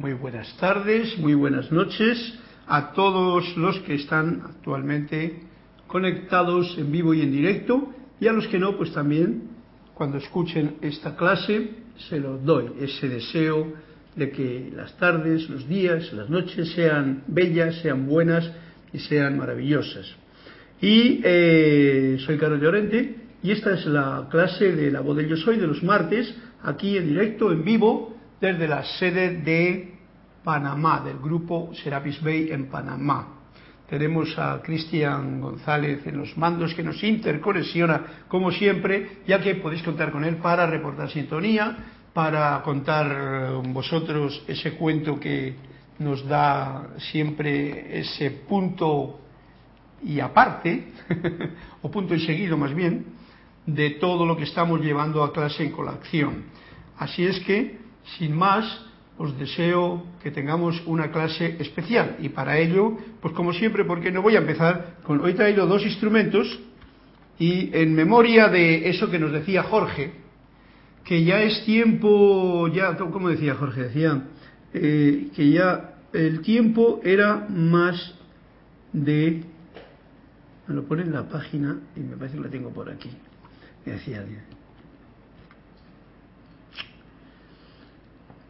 Muy buenas tardes, muy buenas noches a todos los que están actualmente conectados en vivo y en directo y a los que no, pues también cuando escuchen esta clase se los doy ese deseo de que las tardes, los días, las noches sean bellas, sean buenas y sean maravillosas. Y eh, soy Carlos Llorente y esta es la clase de la voz del yo soy de los martes, aquí en directo, en vivo, desde la sede de Panamá, del grupo Serapis Bay en Panamá. Tenemos a Cristian González en los mandos que nos interconexiona como siempre, ya que podéis contar con él para reportar sintonía, para contar vosotros ese cuento que nos da siempre ese punto y aparte, o punto y seguido más bien, de todo lo que estamos llevando a clase en colación. Así es que, sin más, os deseo que tengamos una clase especial. Y para ello, pues como siempre, porque no voy a empezar con, hoy he traído dos instrumentos y en memoria de eso que nos decía Jorge, que ya es tiempo, ya, ¿cómo decía Jorge? Decía eh, que ya el tiempo era más de, me lo pone en la página y me parece que la tengo por aquí, me decía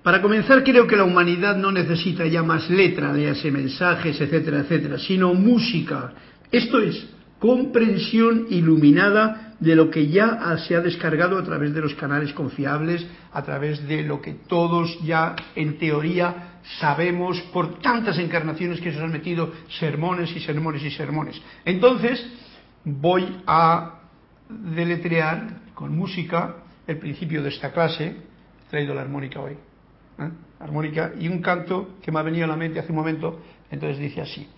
Para comenzar, creo que la humanidad no necesita ya más letra, léase mensajes, etcétera, etcétera, sino música. Esto es comprensión iluminada de lo que ya se ha descargado a través de los canales confiables, a través de lo que todos ya en teoría sabemos por tantas encarnaciones que se han metido sermones y sermones y sermones. Entonces, voy a deletrear con música el principio de esta clase, he traído la armónica hoy ¿eh? armónica, y un canto que me ha venido a la mente hace un momento, entonces dice así.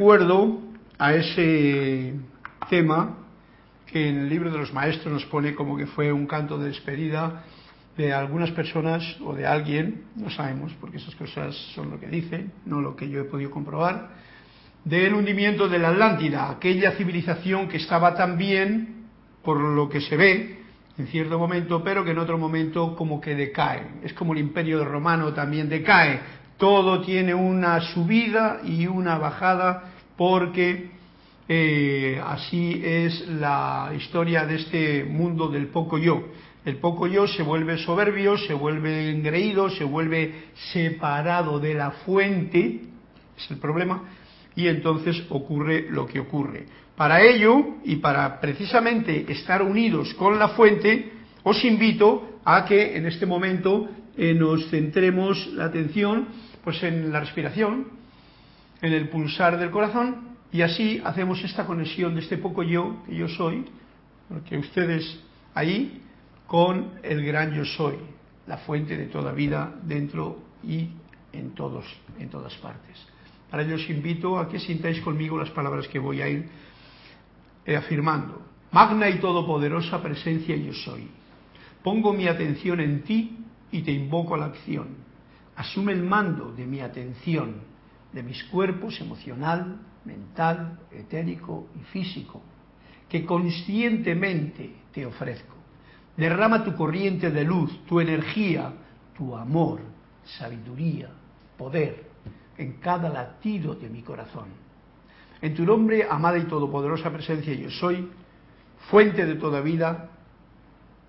Recuerdo a ese tema que en el libro de los maestros nos pone como que fue un canto de despedida de algunas personas o de alguien, no sabemos, porque esas cosas son lo que dicen, no lo que yo he podido comprobar, del hundimiento de la Atlántida, aquella civilización que estaba tan bien, por lo que se ve, en cierto momento, pero que en otro momento como que decae. Es como el imperio romano también decae, todo tiene una subida y una bajada porque eh, así es la historia de este mundo del poco yo. El poco yo se vuelve soberbio, se vuelve engreído, se vuelve separado de la fuente, es el problema, y entonces ocurre lo que ocurre. Para ello, y para precisamente estar unidos con la fuente, os invito a que en este momento eh, nos centremos la atención pues en la respiración, en el pulsar del corazón, y así hacemos esta conexión de este poco yo, que yo soy, porque ustedes ahí, con el gran yo soy, la fuente de toda vida dentro y en todos, en todas partes. Para ello os invito a que sintáis conmigo las palabras que voy a ir eh, afirmando. Magna y todopoderosa presencia yo soy. Pongo mi atención en ti y te invoco a la acción asume el mando de mi atención, de mis cuerpos emocional, mental, etérico y físico, que conscientemente te ofrezco. Derrama tu corriente de luz, tu energía, tu amor, sabiduría, poder en cada latido de mi corazón. En tu nombre, amada y todopoderosa presencia, yo soy, fuente de toda vida,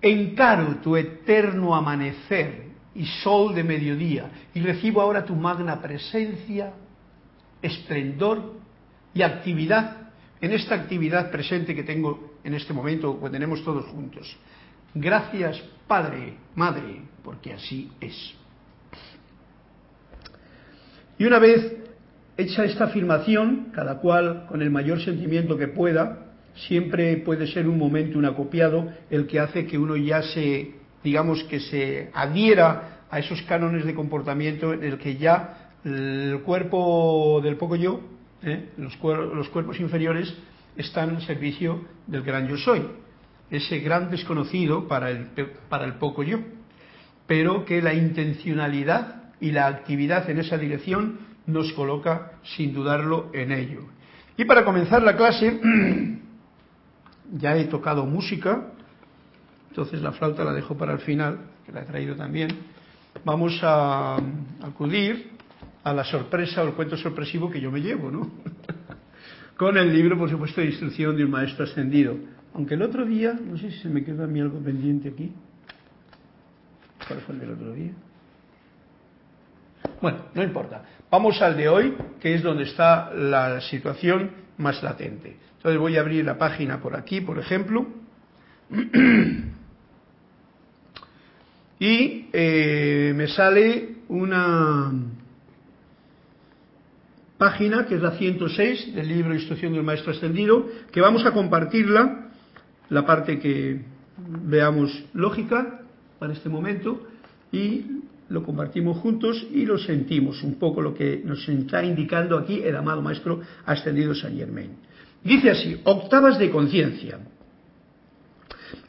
encaro tu eterno amanecer y sol de mediodía, y recibo ahora tu magna presencia, esplendor, y actividad en esta actividad presente que tengo en este momento, que tenemos todos juntos. Gracias, Padre, Madre, porque así es. Y una vez hecha esta afirmación, cada cual con el mayor sentimiento que pueda, siempre puede ser un momento, un acopiado, el que hace que uno ya se, digamos, que se adhiera a esos cánones de comportamiento en el que ya el cuerpo del poco yo, ¿eh? los, los cuerpos inferiores, están en servicio del gran yo soy, ese gran desconocido para el, para el poco yo, pero que la intencionalidad y la actividad en esa dirección nos coloca sin dudarlo en ello. Y para comenzar la clase, ya he tocado música, entonces la flauta la dejo para el final, que la he traído también. Vamos a acudir a la sorpresa o el cuento sorpresivo que yo me llevo, ¿no? Con el libro, por supuesto, de instrucción de un maestro ascendido. Aunque el otro día, no sé si se me queda a mí algo pendiente aquí. ¿Cuál fue el del otro día? Bueno, no importa. Vamos al de hoy, que es donde está la situación más latente. Entonces voy a abrir la página por aquí, por ejemplo. Y eh, me sale una página, que es la 106 del libro Instrucción del Maestro Ascendido, que vamos a compartirla, la parte que veamos lógica para este momento, y lo compartimos juntos y lo sentimos, un poco lo que nos está indicando aquí el amado Maestro Ascendido Saint Germain. Dice así, octavas de conciencia.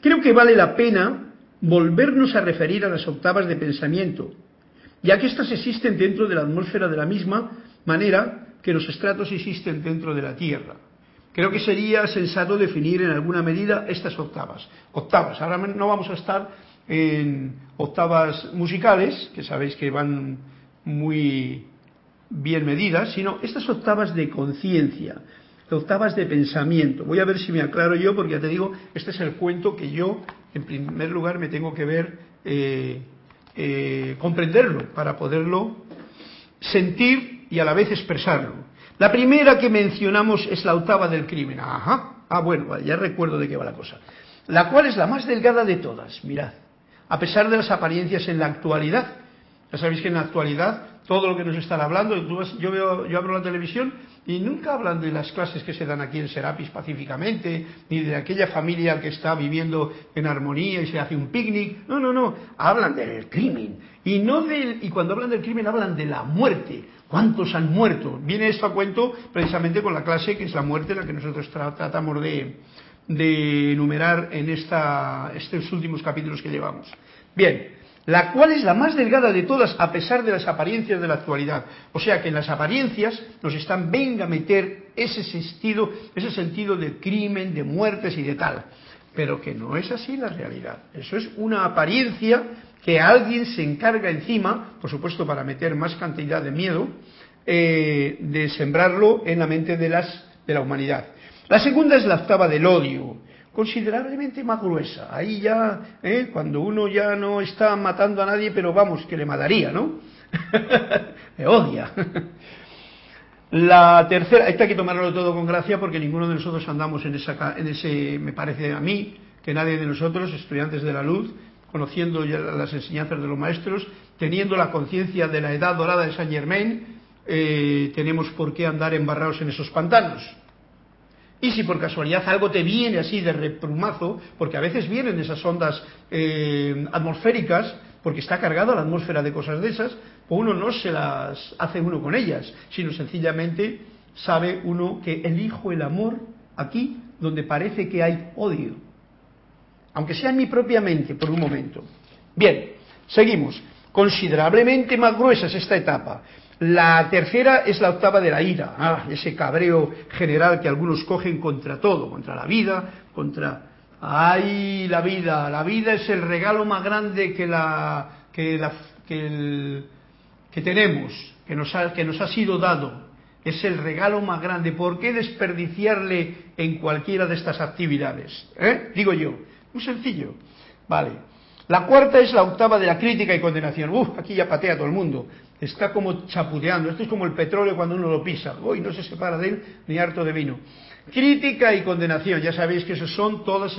Creo que vale la pena volvernos a referir a las octavas de pensamiento, ya que éstas existen dentro de la atmósfera de la misma manera que los estratos existen dentro de la Tierra. Creo que sería sensato definir en alguna medida estas octavas. Octavas, ahora no vamos a estar en octavas musicales, que sabéis que van muy bien medidas, sino estas octavas de conciencia, octavas de pensamiento. Voy a ver si me aclaro yo, porque ya te digo, este es el cuento que yo, en primer lugar, me tengo que ver, eh, eh, comprenderlo, para poderlo sentir y a la vez expresarlo. La primera que mencionamos es la octava del crimen. Ajá. Ah, bueno, ya recuerdo de qué va la cosa. La cual es la más delgada de todas, mirad. A pesar de las apariencias en la actualidad. Ya sabéis que en la actualidad todo lo que nos están hablando, yo, veo, yo abro la televisión y nunca hablan de las clases que se dan aquí en Serapis pacíficamente, ni de aquella familia que está viviendo en armonía y se hace un picnic. No, no, no. Hablan del crimen. Y, no del, y cuando hablan del crimen hablan de la muerte. ¿Cuántos han muerto? Viene esto a cuento precisamente con la clase que es la muerte, la que nosotros tratamos de, enumerar en esta, estos últimos capítulos que llevamos. Bien, la cual es la más delgada de todas a pesar de las apariencias de la actualidad. O sea que en las apariencias nos están, venga a meter ese sentido, ese sentido de crimen, de muertes y de tal. Pero que no es así la realidad. Eso es una apariencia que alguien se encarga encima, por supuesto para meter más cantidad de miedo, eh, de sembrarlo en la mente de, las, de la humanidad. La segunda es la octava del odio, considerablemente más gruesa. Ahí ya, eh, cuando uno ya no está matando a nadie, pero vamos, que le mataría, ¿no? me odia. La tercera, esta hay que tomarlo todo con gracia porque ninguno de nosotros andamos en, esa, en ese, me parece a mí, que nadie de nosotros, estudiantes de la luz, conociendo ya las enseñanzas de los maestros, teniendo la conciencia de la edad dorada de Saint Germain, eh, tenemos por qué andar embarrados en esos pantanos. Y si por casualidad algo te viene así de reprumazo, porque a veces vienen esas ondas eh, atmosféricas, porque está cargada la atmósfera de cosas de esas, pues uno no se las hace uno con ellas, sino sencillamente sabe uno que elijo el amor aquí donde parece que hay odio aunque sea en mi propia mente por un momento. Bien, seguimos. Considerablemente más gruesa es esta etapa. La tercera es la octava de la ira, ah, ese cabreo general que algunos cogen contra todo, contra la vida, contra... ¡Ay, la vida! La vida es el regalo más grande que, la, que, la, que, tenemos, que nos, ha, que nos ha sido dado. Es el regalo más grande. ¿Por qué desperdiciarle en cualquiera de estas actividades? ¿Eh? Digo yo. Muy sencillo. Vale. La cuarta es la octava de la crítica y condenación. Uf, aquí ya patea todo el mundo. Está como chaputeando. Esto es como el petróleo cuando uno lo pisa. Uy, no se separa de él ni harto de vino. Crítica y condenación. Ya sabéis que esos son todas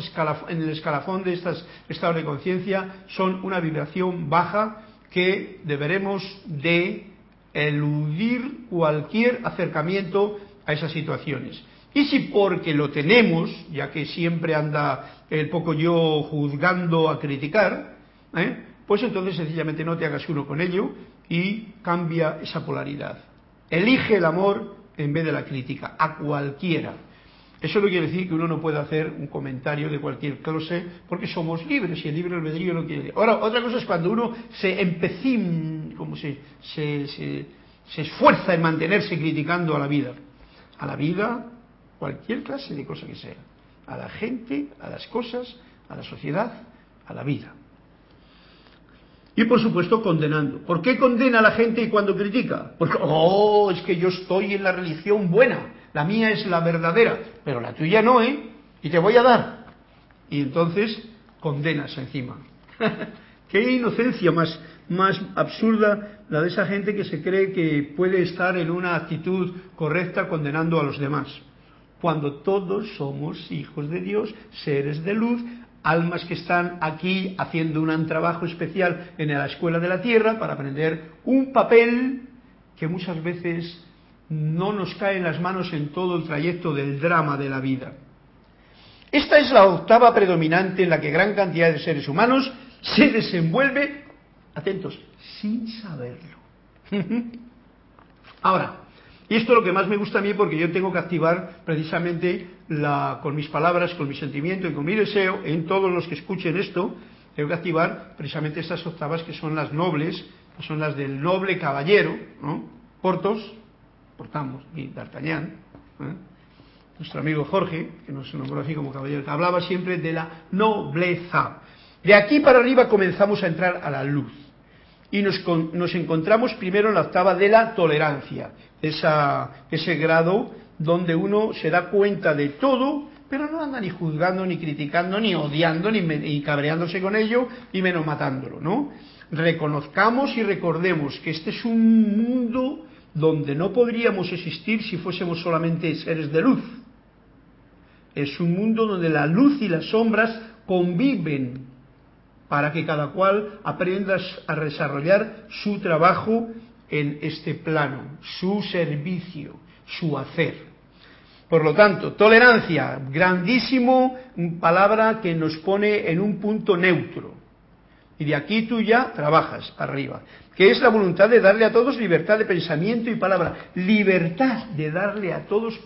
en el escalafón de estas estados de conciencia. Son una vibración baja que deberemos de eludir cualquier acercamiento a esas situaciones. Y si porque lo tenemos, ya que siempre anda el poco yo juzgando a criticar, ¿eh? pues entonces sencillamente no te hagas uno con ello y cambia esa polaridad. Elige el amor en vez de la crítica, a cualquiera. Eso no quiere decir que uno no pueda hacer un comentario de cualquier clase, porque somos libres y el libre albedrío no quiere decir. Ahora, otra cosa es cuando uno se empecina, como se, se, se esfuerza en mantenerse criticando a la vida. A la vida, cualquier clase de cosa que sea, a la gente, a las cosas, a la sociedad, a la vida. Y por supuesto condenando. ¿Por qué condena a la gente cuando critica? Porque, oh, es que yo estoy en la religión buena, la mía es la verdadera, pero la tuya no, ¿eh? Y te voy a dar. Y entonces condenas encima. qué inocencia más, más absurda la de esa gente que se cree que puede estar en una actitud correcta condenando a los demás cuando todos somos hijos de Dios, seres de luz, almas que están aquí haciendo un trabajo especial en la escuela de la tierra para aprender un papel que muchas veces no nos cae en las manos en todo el trayecto del drama de la vida. Esta es la octava predominante en la que gran cantidad de seres humanos se desenvuelve, atentos, sin saberlo. Ahora, y esto es lo que más me gusta a mí porque yo tengo que activar precisamente con mis palabras, con mi sentimiento y con mi deseo en todos los que escuchen esto, tengo que activar precisamente estas octavas que son las nobles, que son las del noble caballero, ¿no? Portos, portamos, y D'Artagnan, ¿eh? nuestro amigo Jorge, que nos nombró así como caballero, que hablaba siempre de la nobleza. De aquí para arriba comenzamos a entrar a la luz y nos, encontramos primero en la octava de la tolerancia, ese grado donde uno se da cuenta de todo, pero no anda ni juzgando, ni criticando, ni odiando, ni, cabreándose con ello, y menos matándolo, ¿no? Reconozcamos y recordemos que este es un mundo donde no podríamos existir si fuésemos solamente seres de luz. Es un mundo donde la luz y las sombras conviven para que cada cual aprenda a desarrollar su trabajo en este plano, su servicio, su hacer. Por lo tanto, tolerancia, grandísimo palabra que nos pone en un punto neutro. Y de aquí tú ya trabajas arriba, que es la voluntad de darle a todos libertad de pensamiento y palabra. Libertad de darle a todos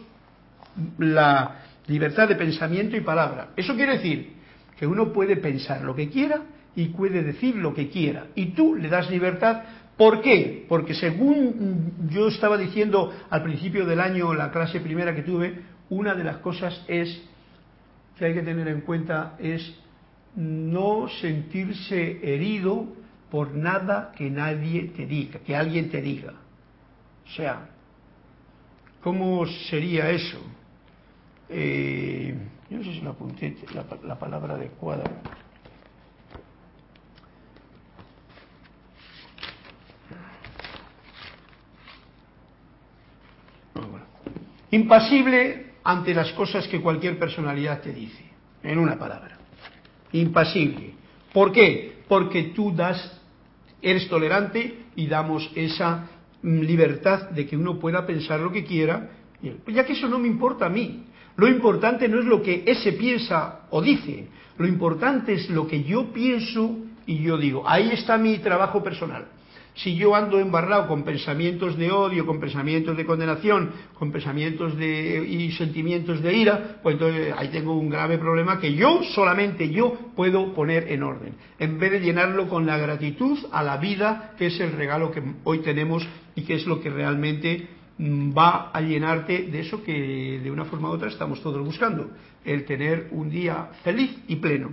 la libertad de pensamiento y palabra. Eso quiere decir que uno puede pensar lo que quiera y puede decir lo que quiera. Y tú le das libertad. ¿Por qué? Porque según yo estaba diciendo al principio del año, la clase primera que tuve, una de las cosas es que hay que tener en cuenta es no sentirse herido por nada que nadie te diga, que alguien te diga. O sea, ¿cómo sería eso? Eh, yo no sé si lo apunté la, palabra adecuada. Impasible ante las cosas que cualquier personalidad te dice, en una palabra. Impasible. ¿Por qué? Porque tú das, eres tolerante y damos esa libertad de que uno pueda pensar lo que quiera, ya que eso no me importa a mí. Lo importante no es lo que ese piensa o dice, lo importante es lo que yo pienso y yo digo. Ahí está mi trabajo personal. Si yo ando embarrado con pensamientos de odio, con pensamientos de condenación, con pensamientos de, y sentimientos de ira, pues entonces ahí tengo un grave problema que yo, solamente yo, puedo poner en orden. En vez de llenarlo con la gratitud a la vida, que es el regalo que hoy tenemos y que es lo que realmente mm, va a llenarte de eso que de una forma u otra estamos todos buscando, el tener un día feliz y pleno.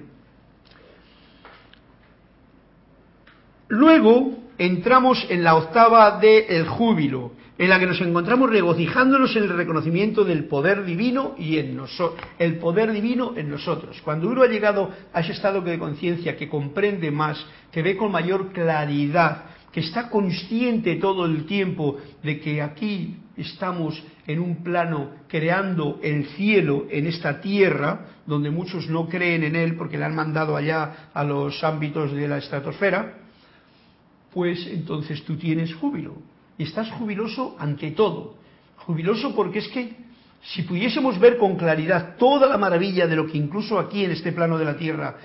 Luego, entramos en la octava del júbilo, en la que nos encontramos regocijándonos en el reconocimiento del poder divino y en el poder divino en nosotros. Cuando uno ha llegado a ese estado de conciencia que comprende más, que ve con mayor claridad, que está consciente todo el tiempo de que aquí estamos en un plano creando el cielo en esta tierra, donde muchos no creen en él porque le han mandado allá a los ámbitos de la estratosfera, pues entonces tú tienes júbilo. Y estás jubiloso ante todo. Jubiloso porque es que si pudiésemos ver con claridad toda la maravilla de lo que incluso aquí en este plano de la tierra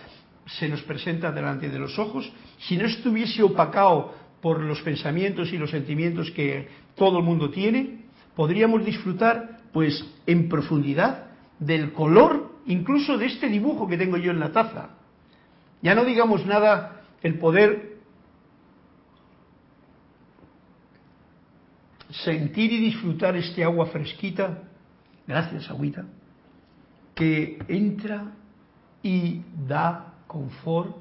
se nos presenta delante de los ojos, si no estuviese opacado por los pensamientos y los sentimientos que todo el mundo tiene, podríamos disfrutar pues en profundidad del color incluso de este dibujo que tengo yo en la taza. Ya no digamos nada el poder sentir y disfrutar este agua fresquita, gracias agüita, que entra y da confort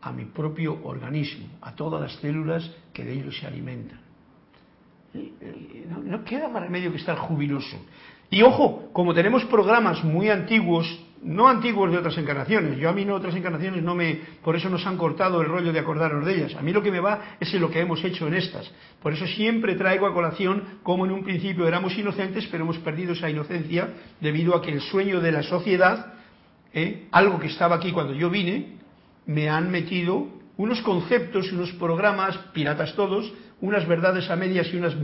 a mi propio organismo, a todas las células que de ellos se alimentan. No, queda más remedio que estar jubiloso. Y ojo, como tenemos programas muy antiguos, no antiguos de otras encarnaciones, yo a mí no otras encarnaciones no me, por eso nos han cortado el rollo de acordarnos de ellas. A mí lo que me va es en lo que hemos hecho en estas. Por eso siempre traigo a colación como en un principio éramos inocentes, pero hemos perdido esa inocencia debido a que el sueño de la sociedad, ¿eh? algo que estaba aquí cuando yo vine, me han metido unos conceptos, unos programas, piratas todos, unas verdades a medias y unas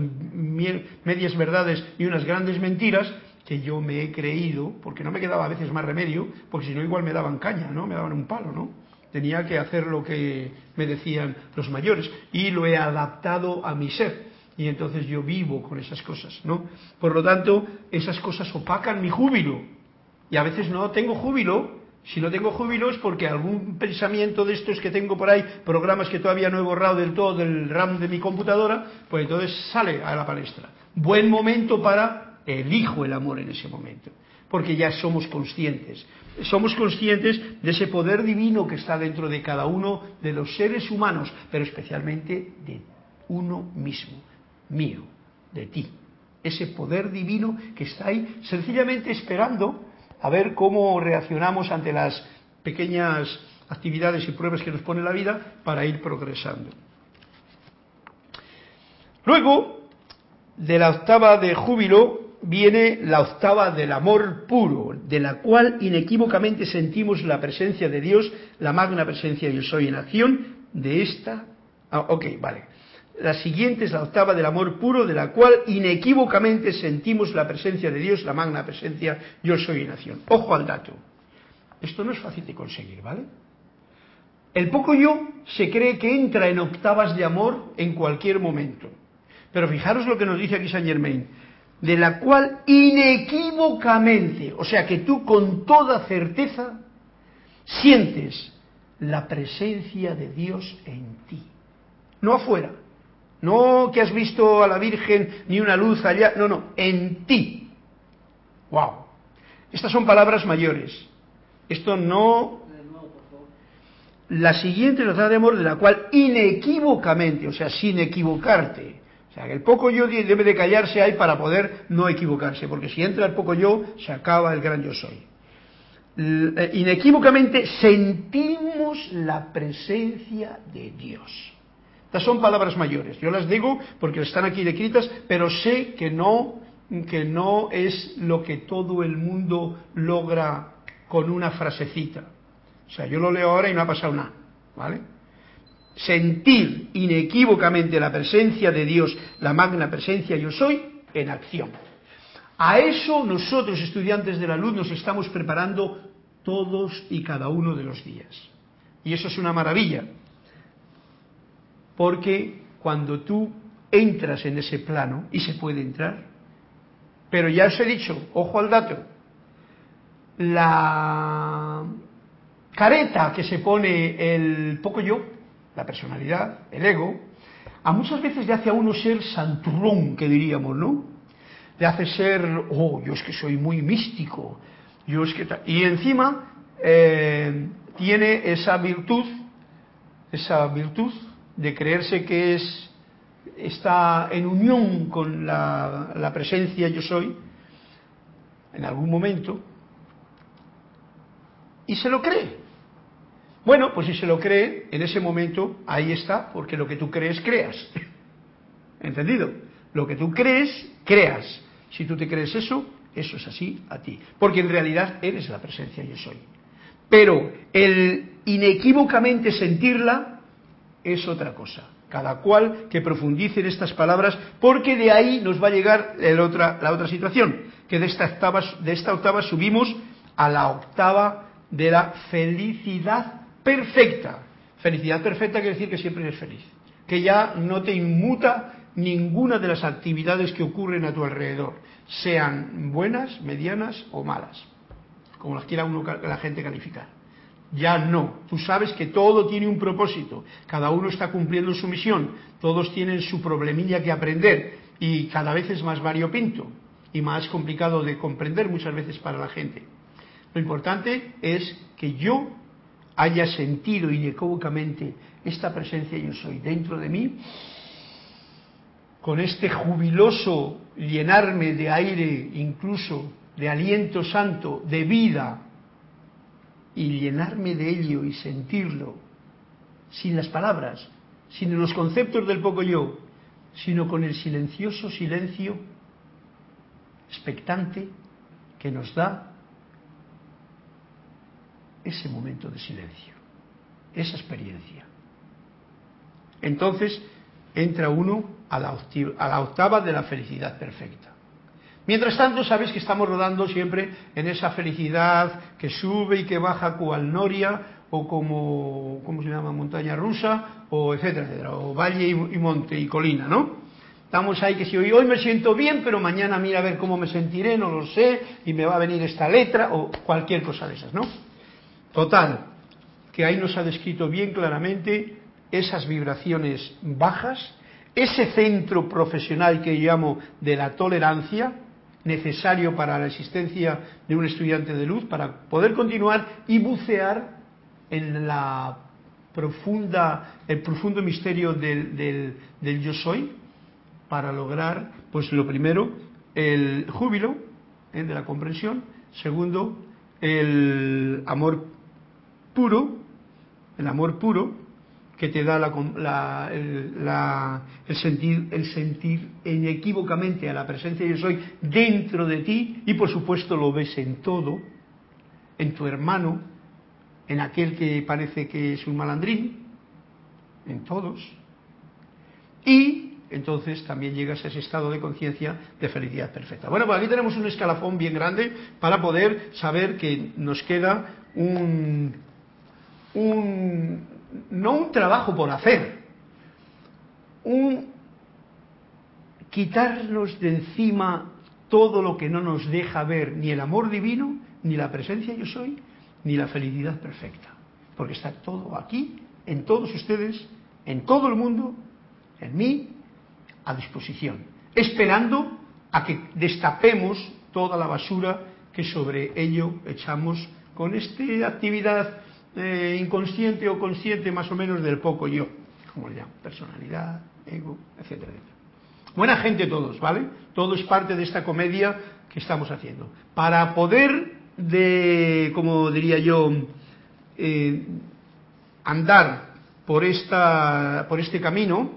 medias verdades y unas grandes mentiras que yo me he creído, porque no me quedaba a veces más remedio, porque si no igual me daban caña, ¿no? Me daban un palo, ¿no? Tenía que hacer lo que me decían los mayores y lo he adaptado a mi ser. Y entonces yo vivo con esas cosas, ¿no? Por lo tanto, esas cosas opacan mi júbilo. Y a veces no tengo júbilo si no tengo júbilo es porque algún pensamiento de estos que tengo por ahí, programas que todavía no he borrado del todo del RAM de mi computadora, pues entonces sale a la palestra. Buen momento para elijo el amor en ese momento, porque ya somos conscientes. Somos conscientes de ese poder divino que está dentro de cada uno de los seres humanos, pero especialmente de uno mismo, mío, de ti. Ese poder divino que está ahí sencillamente esperando a ver cómo reaccionamos ante las pequeñas actividades y pruebas que nos pone la vida para ir progresando. Luego, de la octava de júbilo, viene la octava del amor puro, de la cual inequívocamente sentimos la presencia de Dios, la magna presencia yo soy en acción, de esta... Ah, ok, vale. La siguiente es la octava del amor puro, de la cual inequívocamente sentimos la presencia de Dios, la magna presencia, yo soy en acción. Ojo al dato. Esto no es fácil de conseguir, ¿vale? El poco yo se cree que entra en octavas de amor en cualquier momento. Pero fijaros lo que nos dice aquí Saint Germain, de la cual inequívocamente, o sea que tú con toda certeza sientes la presencia de Dios en ti, no afuera, no que has visto a la Virgen ni una luz allá, no, no, en ti. ¡Wow! Estas son palabras mayores. Esto no. La siguiente nos da de amor, de la cual inequívocamente, o sea, sin equivocarte. O sea, el poco yo debe de callarse ahí para poder no equivocarse, porque si entra el poco yo, se acaba el gran yo soy. Eh, inequívocamente sentimos la presencia de Dios. Estas son palabras mayores. Yo las digo porque están aquí escritas, pero sé que no, que no es lo que todo el mundo logra con una frasecita. O sea, yo lo leo ahora y no ha pasado nada. ¿Vale? Sentir inequívocamente la presencia de Dios, la magna presencia yo soy, en acción. A eso nosotros, estudiantes de la luz, nos estamos preparando todos y cada uno de los días. Y eso es una maravilla porque cuando tú entras en ese plano, y se puede entrar, pero ya os he dicho, ojo al dato, la careta que se pone el poco yo, la personalidad, el ego, a muchas veces le hace a uno ser santurrón, que diríamos, ¿no? Le hace ser, oh, yo es que soy muy místico, yo es que... Y encima eh, tiene esa virtud, esa virtud de creerse que es está en unión con la, la presencia yo soy, en algún momento, y se lo cree. Bueno, pues si se lo cree, en ese momento ahí está, porque lo que tú crees, creas. ¿Entendido? Lo que tú crees, creas. Si tú te crees eso, eso es así a ti. Porque en realidad eres la presencia yo soy. Pero el inequívocamente sentirla es otra cosa. Cada cual que profundice en estas palabras, porque de ahí nos va a llegar otra, la otra situación, que de esta, octava, de esta octava subimos a la octava de la felicidad perfecta. Felicidad perfecta quiere decir que siempre eres feliz, que ya no te inmuta ninguna de las actividades que ocurren a tu alrededor, sean buenas, medianas o malas, como las quiera uno la gente calificar. Ya no, tú sabes que todo tiene un propósito, cada uno está cumpliendo su misión, todos tienen su problemilla que aprender y cada vez es más variopinto y más complicado de comprender muchas veces para la gente. Lo importante es que yo haya sentido inequívocamente esta presencia yo soy dentro de mí con este jubiloso llenarme de aire, incluso de aliento santo, de vida, y llenarme de ello y sentirlo, sin las palabras, sin los conceptos del poco yo, sino con el silencioso silencio expectante que nos da ese momento de silencio, esa experiencia. Entonces entra uno a la, octava de la felicidad perfecta. Mientras tanto, sabéis que estamos rodando siempre en esa felicidad que sube y que baja cual noria, o como, ¿cómo se llama? Montaña rusa, o etcétera, o valle y, monte y colina, ¿no? Estamos ahí que si hoy, hoy me siento bien, pero mañana mira a ver cómo me sentiré, no lo sé, y me va a venir esta letra, o cualquier cosa de esas, ¿no? Total, que ahí nos ha descrito bien claramente esas vibraciones bajas ese centro profesional que llamo de la tolerancia, necesario para la existencia de un estudiante de luz, para poder continuar y bucear en la profunda, el profundo misterio del, del, yo soy, para lograr, pues lo primero, el júbilo ¿eh? de la comprensión, segundo, el amor puro, el amor puro, que te da el, sentir, el sentir inequívocamente a la presencia de yo soy dentro de ti y por supuesto lo ves en todo, en tu hermano, en aquel que parece que es un malandrín, en todos. Y entonces también llegas a ese estado de conciencia de felicidad perfecta. Bueno, pues aquí tenemos un escalafón bien grande para poder saber que nos queda un, un no un trabajo por hacer, un quitarnos de encima todo lo que no nos deja ver ni el amor divino, ni la presencia yo soy, ni la felicidad perfecta. Porque está todo aquí, en todos ustedes, en todo el mundo, en mí, a disposición, esperando a que destapemos toda la basura que sobre ello echamos con esta actividad eh, inconsciente o consciente más o menos del poco yo, como le llamo, personalidad, ego, etcétera, Buena gente todos, ¿vale? Todo es parte de esta comedia que estamos haciendo. Para poder de, como diría yo, eh, andar por, esta, por este camino,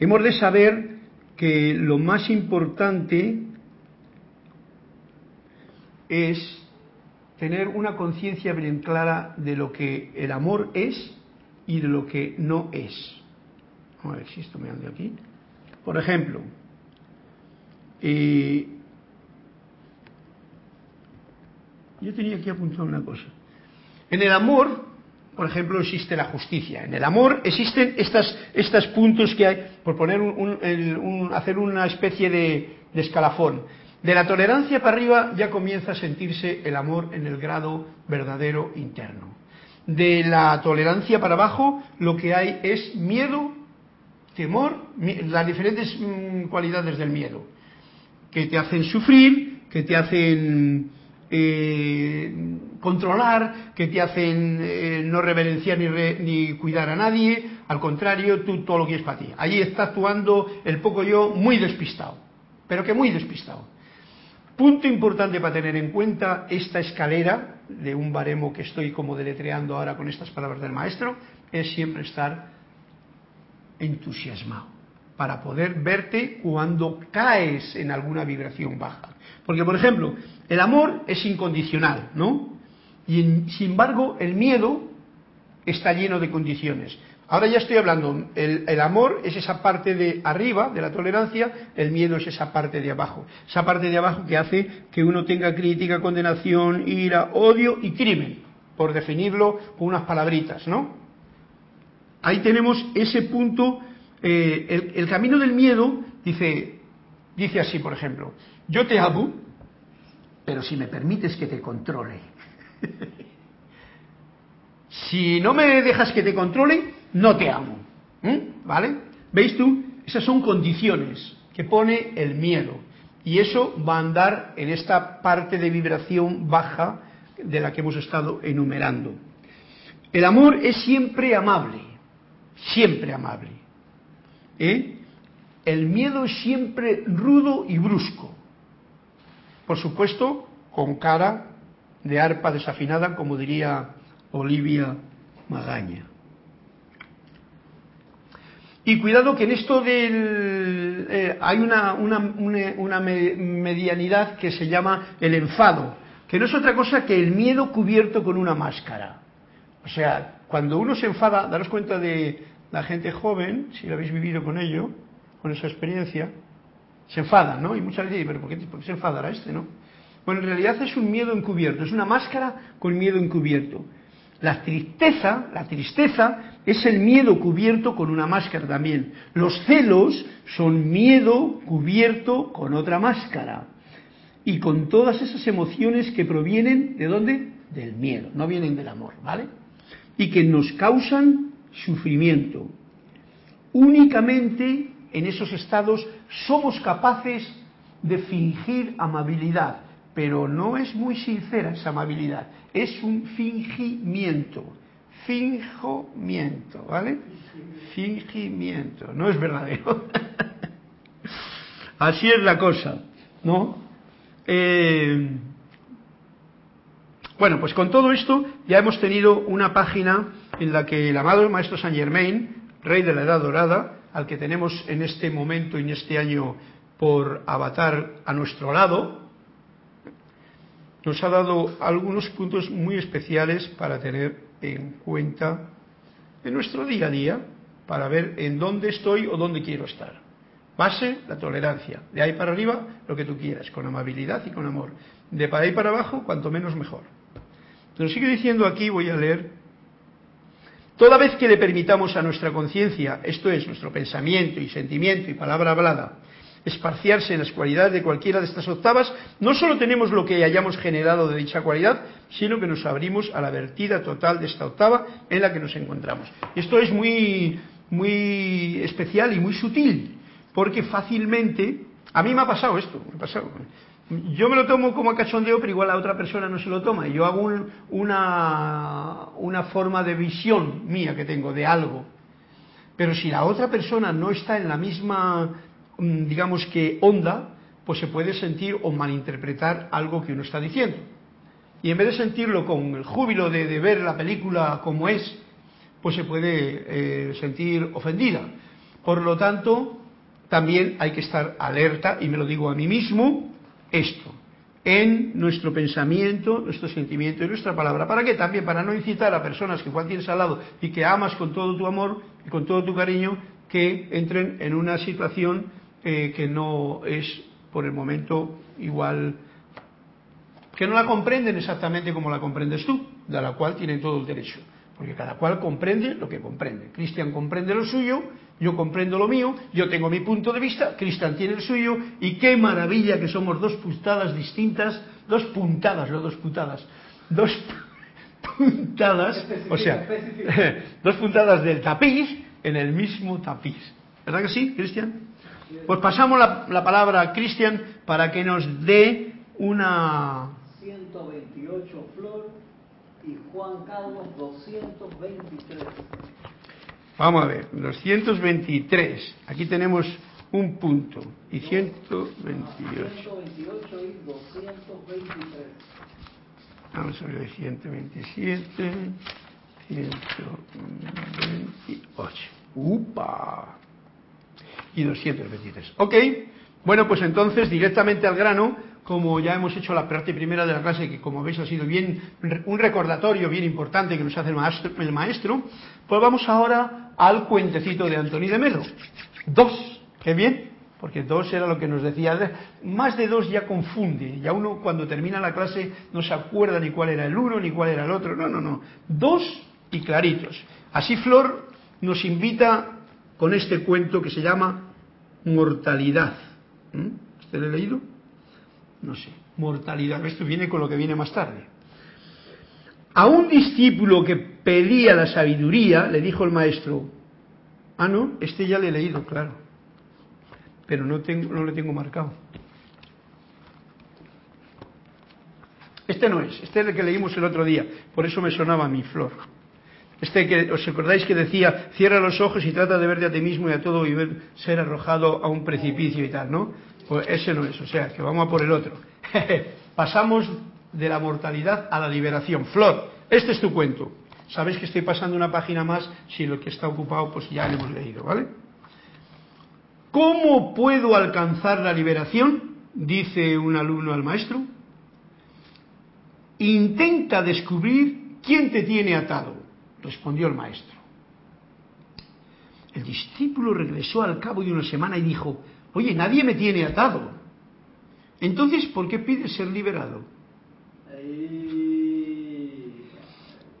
hemos de saber que lo más importante es tener una conciencia bien clara de lo que el amor es y de lo que no es. A ver si esto me ande aquí. Por ejemplo, eh, yo tenía aquí apuntado una cosa. En el amor, por ejemplo, existe la justicia. En el amor existen estas, estos puntos que hay, por poner un, hacer una especie de escalafón. De la tolerancia para arriba ya comienza a sentirse el amor en el grado verdadero interno. De la tolerancia para abajo lo que hay es miedo, temor, las diferentes mm, cualidades del miedo, que te hacen sufrir, que te hacen eh, controlar, que te hacen eh, no reverenciar ni, ni, cuidar a nadie, al contrario, tú todo lo quieres para ti. Allí está actuando el poco yo muy despistado, pero que muy despistado. Punto importante para tener en cuenta esta escalera de un baremo que estoy como deletreando ahora con estas palabras del maestro, es siempre estar entusiasmado para poder verte cuando caes en alguna vibración baja. Porque, por ejemplo, el amor es incondicional, ¿no? Y sin embargo, el miedo está lleno de condiciones. Ahora ya estoy hablando, el, amor es esa parte de arriba de la tolerancia, el miedo es esa parte de abajo. Esa parte de abajo que hace que uno tenga crítica, condenación, ira, odio y crimen, por definirlo con unas palabritas, ¿no? Ahí tenemos ese punto, eh, el, el camino del miedo dice, dice así, por ejemplo, yo te amo, pero si me permites que te controle. si no me dejas que te controle, no te amo. ¿Vale? ¿Veis tú? Esas son condiciones que pone el miedo. Y eso va a andar en esta parte de vibración baja de la que hemos estado enumerando. El amor es siempre amable, siempre amable. ¿Eh? El miedo es siempre rudo y brusco. Por supuesto, con cara de arpa desafinada, como diría Olivia Magaña. Y cuidado que en esto del... Eh, hay una, medianidad que se llama el enfado, que no es otra cosa que el miedo cubierto con una máscara. O sea, cuando uno se enfada, daros cuenta de la gente joven, si lo habéis vivido con ello, con esa experiencia, se enfadan, ¿no? Y muchas veces, pero ¿por qué, por qué se enfadará este, no? Bueno, en realidad es un miedo encubierto, es una máscara con miedo encubierto. La tristeza, la tristeza es el miedo cubierto con una máscara también. Los celos son miedo cubierto con otra máscara. Y con todas esas emociones que provienen de dónde? Del miedo, no vienen del amor, ¿vale? Y que nos causan sufrimiento. Únicamente en esos estados somos capaces de fingir amabilidad, pero no es muy sincera esa amabilidad, es un fingimiento, fingimiento, ¿vale? Fingimiento, no es verdadero. Así es la cosa, ¿no? Eh, bueno, pues con todo esto ya hemos tenido una página en la que el amado Maestro Saint Germain, rey de la Edad Dorada, al que tenemos en este momento y en este año por avatar a nuestro lado, nos ha dado algunos puntos muy especiales para tener en cuenta en nuestro día a día, para ver en dónde estoy o dónde quiero estar. Base, la tolerancia. De ahí para arriba, lo que tú quieras, con amabilidad y con amor. De para ahí para abajo, cuanto menos mejor. Nos sigue diciendo aquí, voy a leer, toda vez que le permitamos a nuestra conciencia, esto es, nuestro pensamiento y sentimiento y palabra hablada, esparciarse en las cualidades de cualquiera de estas octavas, no solo tenemos lo que hayamos generado de dicha cualidad, sino que nos abrimos a la vertida total de esta octava en la que nos encontramos. Esto es muy, muy especial y muy sutil, porque fácilmente, a mí me ha pasado esto, me ha pasado. Yo me lo tomo como cachondeo, pero igual a otra persona no se lo toma. Yo hago una, una forma de visión mía que tengo de algo. Pero si la otra persona no está en la misma digamos que onda, pues se puede sentir o malinterpretar algo que uno está diciendo. Y en vez de sentirlo con el júbilo de, ver la película como es, pues se puede eh, sentir ofendida. Por lo tanto, también hay que estar alerta, y me lo digo a mí mismo, esto, en nuestro pensamiento, nuestro sentimiento y nuestra palabra. ¿Para qué? También para no incitar a personas que igual tienes al lado y que amas con todo tu amor y con todo tu cariño, que entren en una situación eh, que no es por el momento igual, que no la comprenden exactamente como la comprendes tú, de la cual tienen todo el derecho, porque cada cual comprende lo que comprende. Cristian comprende lo suyo, yo comprendo lo mío, yo tengo mi punto de vista, Cristian tiene el suyo, y qué maravilla que somos dos puntadas distintas, dos puntadas, no dos putadas, dos puntadas, o sea, dos puntadas del tapiz en el mismo tapiz. ¿Verdad que sí, Cristian? Pues pasamos la, palabra a Cristian para que nos dé una... 128 Flor y Juan Carlos 223. Vamos a ver, 223. Aquí tenemos un punto. Y 128. 128 y 223. Vamos a ver, 127, 128. ¡Upa! Y 223. Ok. Bueno, pues entonces directamente al grano, como ya hemos hecho la parte primera de la clase, que como veis ha sido bien un recordatorio bien importante que nos hace el maestro, pues vamos ahora al cuentecito de Antoni de Melo. Dos. Qué bien, porque dos era lo que nos decía. Más de dos ya confunde. Ya uno cuando termina la clase no se acuerda ni cuál era el uno ni cuál era el otro. No, no, no. Dos y claritos. Así Flor nos invita con este cuento que se llama Mortalidad. ¿Mm? ¿Usted lo ha leído? No sé. Mortalidad. Esto viene con lo que viene más tarde. A un discípulo que pedía la sabiduría, le dijo el maestro, ah, no, este ya le he leído, claro pero no, tengo, no lo tengo marcado. Este no es, este es el que leímos el otro día, por eso me sonaba mi flor. Este que os acordáis que decía, cierra los ojos y trata de verte a ti mismo y a todo y ver ser arrojado a un precipicio y tal, ¿no? Pues ese no es, o sea, que vamos a por el otro. Pasamos de la mortalidad a la liberación. Flor, este es tu cuento. Sabéis que estoy pasando una página más, si lo que está ocupado, pues ya lo hemos leído, ¿vale? ¿Cómo puedo alcanzar la liberación? Dice un alumno al maestro. Intenta descubrir quién te tiene atado, respondió el maestro. El discípulo regresó al cabo de una semana y dijo, oye, nadie me tiene atado. Entonces, ¿por qué pides ser liberado?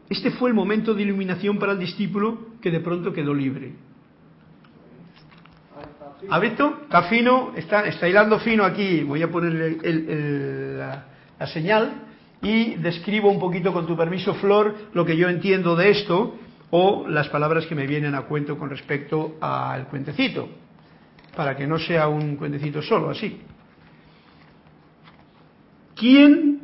Este fue el momento de iluminación para el discípulo que de pronto quedó libre. ¿Ha visto? Está fino, está, está hilando fino aquí. Voy a ponerle la, señal y describo un poquito, con tu permiso, Flor, lo que yo entiendo de esto o las palabras que me vienen a cuento con respecto al cuentecito, para que no sea un cuentecito solo, así. ¿Quién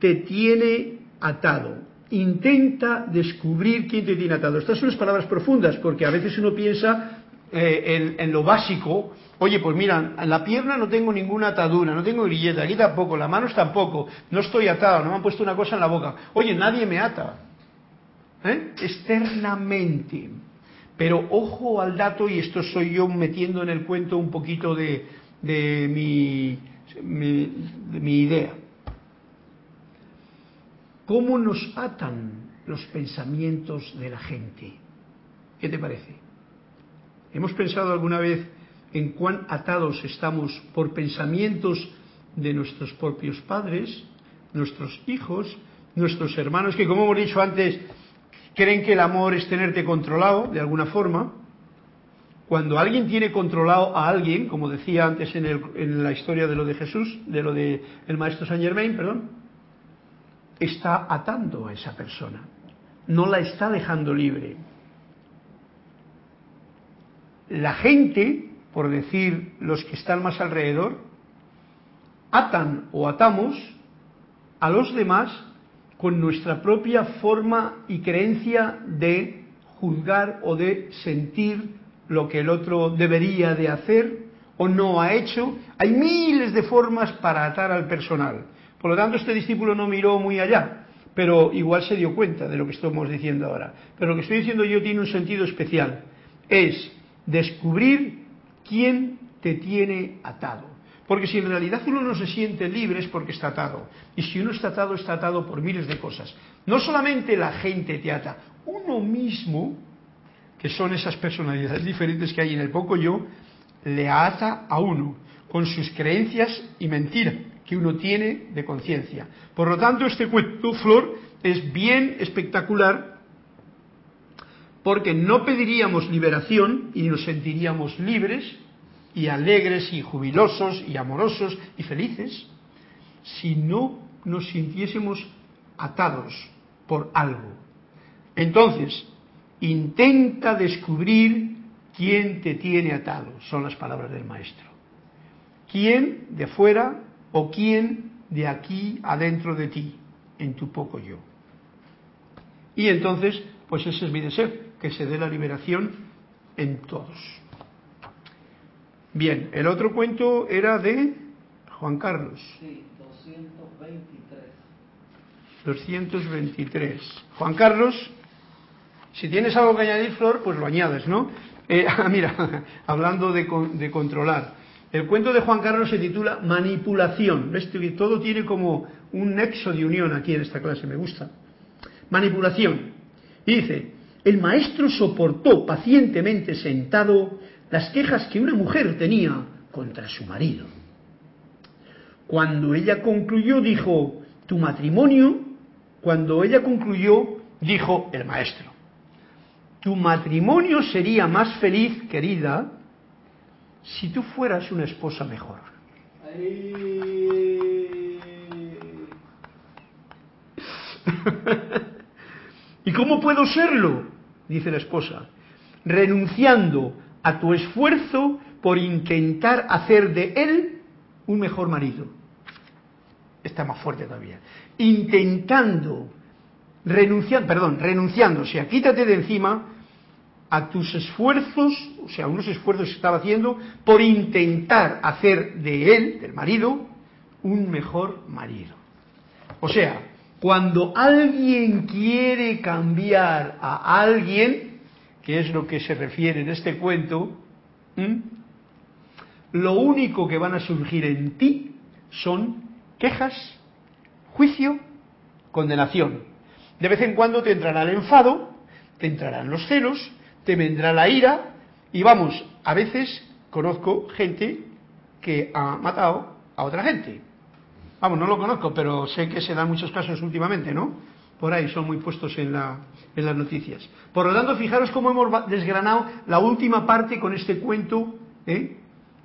te tiene atado? Intenta descubrir quién te tiene atado. Estas son las palabras profundas, porque a veces uno piensa eh, en, lo básico, oye, pues mira, en la pierna no tengo ninguna atadura, no tengo grilleta, aquí tampoco, las manos tampoco, no estoy atado, no me han puesto una cosa en la boca. Oye, nadie me ata. ¿eh? Externamente. Pero ojo al dato, y esto soy yo metiendo en el cuento un poquito de, de mi, de mi idea. ¿Cómo nos atan los pensamientos de la gente? ¿Qué te parece? ¿Hemos pensado alguna vez en cuán atados estamos por pensamientos de nuestros propios padres, nuestros hijos, nuestros hermanos, que como hemos dicho antes, creen que el amor es tenerte controlado de alguna forma? Cuando alguien tiene controlado a alguien, como decía antes en, la historia de lo de Jesús, de lo del el maestro Saint Germain, perdón, está atando a esa persona, no la está dejando libre la gente, por decir los que están más alrededor, atan o atamos a los demás con nuestra propia forma y creencia de juzgar o de sentir lo que el otro debería de hacer o no ha hecho. Hay miles de formas para atar al personal. Por lo tanto, este discípulo no miró muy allá, pero igual se dio cuenta de lo que estamos diciendo ahora. Pero lo que estoy diciendo yo tiene un sentido especial. Es descubrir quién te tiene atado. Porque si en realidad uno no se siente libre es porque está atado. Y si uno está atado, está atado por miles de cosas. No solamente la gente te ata, uno mismo, que son esas personalidades diferentes que hay en el poco yo, le ata a uno con sus creencias y mentiras que uno tiene de conciencia. Por lo tanto, este cuento, Flor, es bien espectacular porque no pediríamos liberación y nos sentiríamos libres y alegres y jubilosos y amorosos y felices si no nos sintiésemos atados por algo. Entonces, intenta descubrir quién te tiene atado, son las palabras del maestro. ¿Quién de fuera o quién de aquí adentro de ti? en tu poco yo. Y entonces, pues ese es mi deseo, que se dé la liberación en todos. Bien, el otro cuento era de Juan Carlos. Sí, 223. 223. Juan Carlos, si tienes algo que añadir, Flor, pues lo añades, ¿no? Eh, ah, mira, hablando de, de controlar. El cuento de Juan Carlos se titula Manipulación. ¿Ves? Que todo tiene como un nexo de unión aquí en esta clase, me gusta. Manipulación. Y dice, el maestro soportó pacientemente sentado las quejas que una mujer tenía contra su marido. Cuando ella concluyó, dijo, tu matrimonio, cuando ella concluyó, dijo el maestro, tu matrimonio sería más feliz, querida, si tú fueras una esposa mejor. ¿Y cómo puedo serlo? Dice la esposa, renunciando a tu esfuerzo por intentar hacer de él un mejor marido. Está más fuerte todavía. Intentando, renunciando, perdón, renunciando, o sea, quítate de encima a tus esfuerzos, o sea, unos esfuerzos que estaba haciendo por intentar hacer de él, del marido, un mejor marido. O sea, cuando alguien quiere cambiar a alguien, que es lo que se refiere en este cuento, lo único que van a surgir en ti son quejas, juicio, condenación. De vez en cuando te entrará el enfado, te entrarán los celos, te vendrá la ira y vamos, a veces conozco gente que ha matado a otra gente. Vamos, no lo conozco, pero sé que se dan muchos casos últimamente, ¿no? Por ahí son muy puestos en, la, en las noticias. Por lo tanto, fijaros cómo hemos desgranado la última parte con este cuento, ¿eh?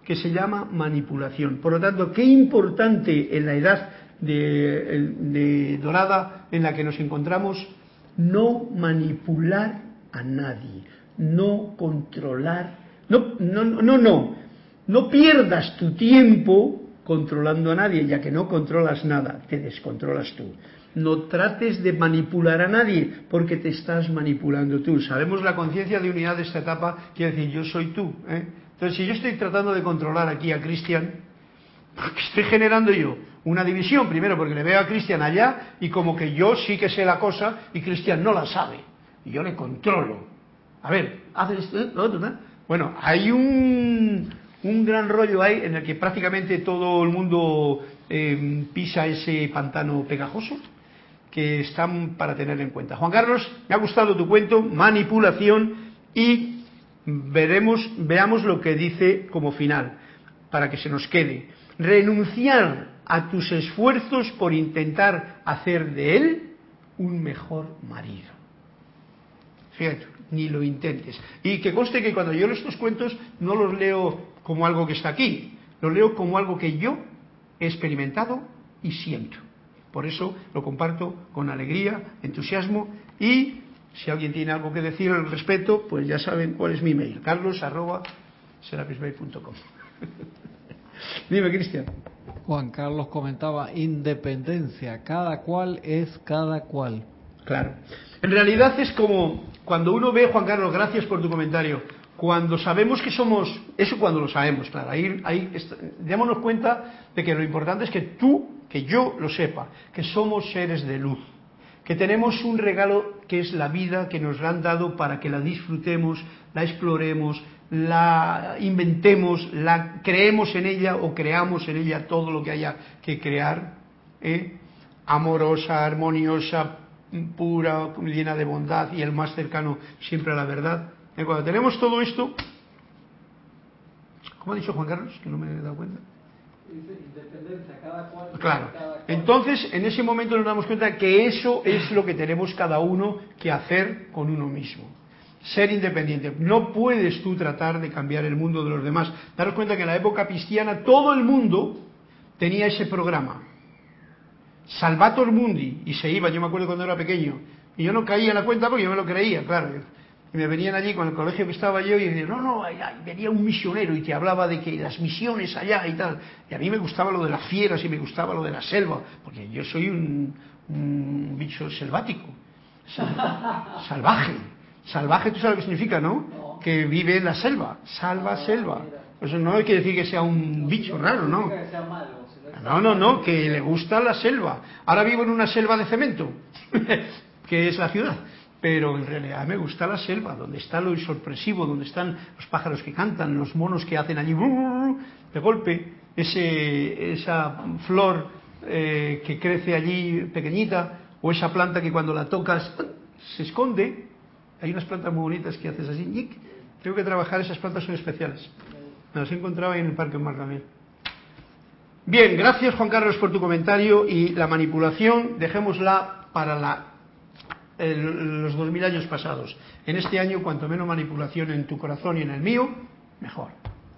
que se llama manipulación. Por lo tanto, qué importante en la edad de, de dorada en la que nos encontramos no manipular a nadie, no controlar, no, no, no, no, no pierdas tu tiempo controlando a nadie, ya que no controlas nada, te descontrolas tú. No trates de manipular a nadie, porque te estás manipulando tú. Sabemos la conciencia de unidad de esta etapa, quiere decir, yo soy tú. ¿eh? Entonces, si yo estoy tratando de controlar aquí a Cristian, ¿qué estoy generando yo? Una división, primero porque le veo a Cristian allá y como que yo sí que sé la cosa y Cristian no la sabe. Y yo le controlo. A ver, haces esto, ¿eh? lo otro, ¿no? Bueno, hay un, un gran rollo ahí en el que prácticamente todo el mundo eh, pisa ese pantano pegajoso que están para tener en cuenta. Juan Carlos, me ha gustado tu cuento, manipulación y veremos, veamos lo que dice como final, para que se nos quede. Renunciar a tus esfuerzos por intentar hacer de él un mejor marido. Fíjate, ni lo intentes. Y que conste que cuando yo leo estos cuentos no los leo como algo que está aquí, los leo como algo que yo he experimentado y siento. Por eso lo comparto con alegría, entusiasmo y si alguien tiene algo que decir al respecto, pues ya saben cuál es mi mail, carlos arroba. Dime, Cristian. Juan Carlos comentaba independencia, cada cual es cada cual. Claro. En realidad es como cuando uno ve, Juan Carlos, gracias por tu comentario, cuando sabemos que somos, eso cuando lo sabemos, claro, ahí, ahí démonos cuenta de que lo importante es que tú, que yo lo sepa, que somos seres de luz, que tenemos un regalo que es la vida que nos la han dado para que la disfrutemos, la exploremos, la inventemos, la creemos en ella o creamos en ella todo lo que haya que crear, ¿eh? amorosa, armoniosa, pura, llena de bondad y el más cercano siempre a la verdad. ¿Eh? Cuando tenemos todo esto, ¿cómo ha dicho Juan Carlos? Que no me he dado cuenta. Cada cual. Claro. cada. Entonces, en ese momento nos damos cuenta que eso es lo que tenemos cada uno que hacer con uno mismo. Ser independiente. No puedes tú tratar de cambiar el mundo de los demás. Daros cuenta que en la época cristiana todo el mundo tenía ese programa. Salvator Mundi. Y se iba, yo me acuerdo cuando era pequeño. Y yo no caía en la cuenta porque yo me lo creía, claro. Y me venían allí con el colegio que estaba yo y decían, no, no, venía un misionero y te hablaba de que las misiones allá y tal. Y a mí me gustaba lo de las fieras y me gustaba lo de la selva, porque yo soy un, un bicho selvático, sal- salvaje. Salvaje, tú sabes lo que significa, ¿no? No. Que vive en la selva, salva selva. Eso no hay que decir que sea un bicho raro, ¿no? que sea malo, No, no, no, que le gusta la selva. Ahora vivo en una selva de cemento, que es la ciudad. Pero en realidad me gusta la selva, donde está lo sorpresivo, donde están los pájaros que cantan, los monos que hacen allí de golpe, ese, esa flor eh, que crece allí pequeñita, o esa planta que cuando la tocas se esconde. Hay unas plantas muy bonitas que haces así. Tengo que trabajar, esas plantas son especiales. Me las ahí en el Parque Mar también. Bien, gracias Juan Carlos por tu comentario y la manipulación dejémosla para la, los dos mil años pasados. En este año, cuanto menos manipulación en tu corazón y en el mío, mejor.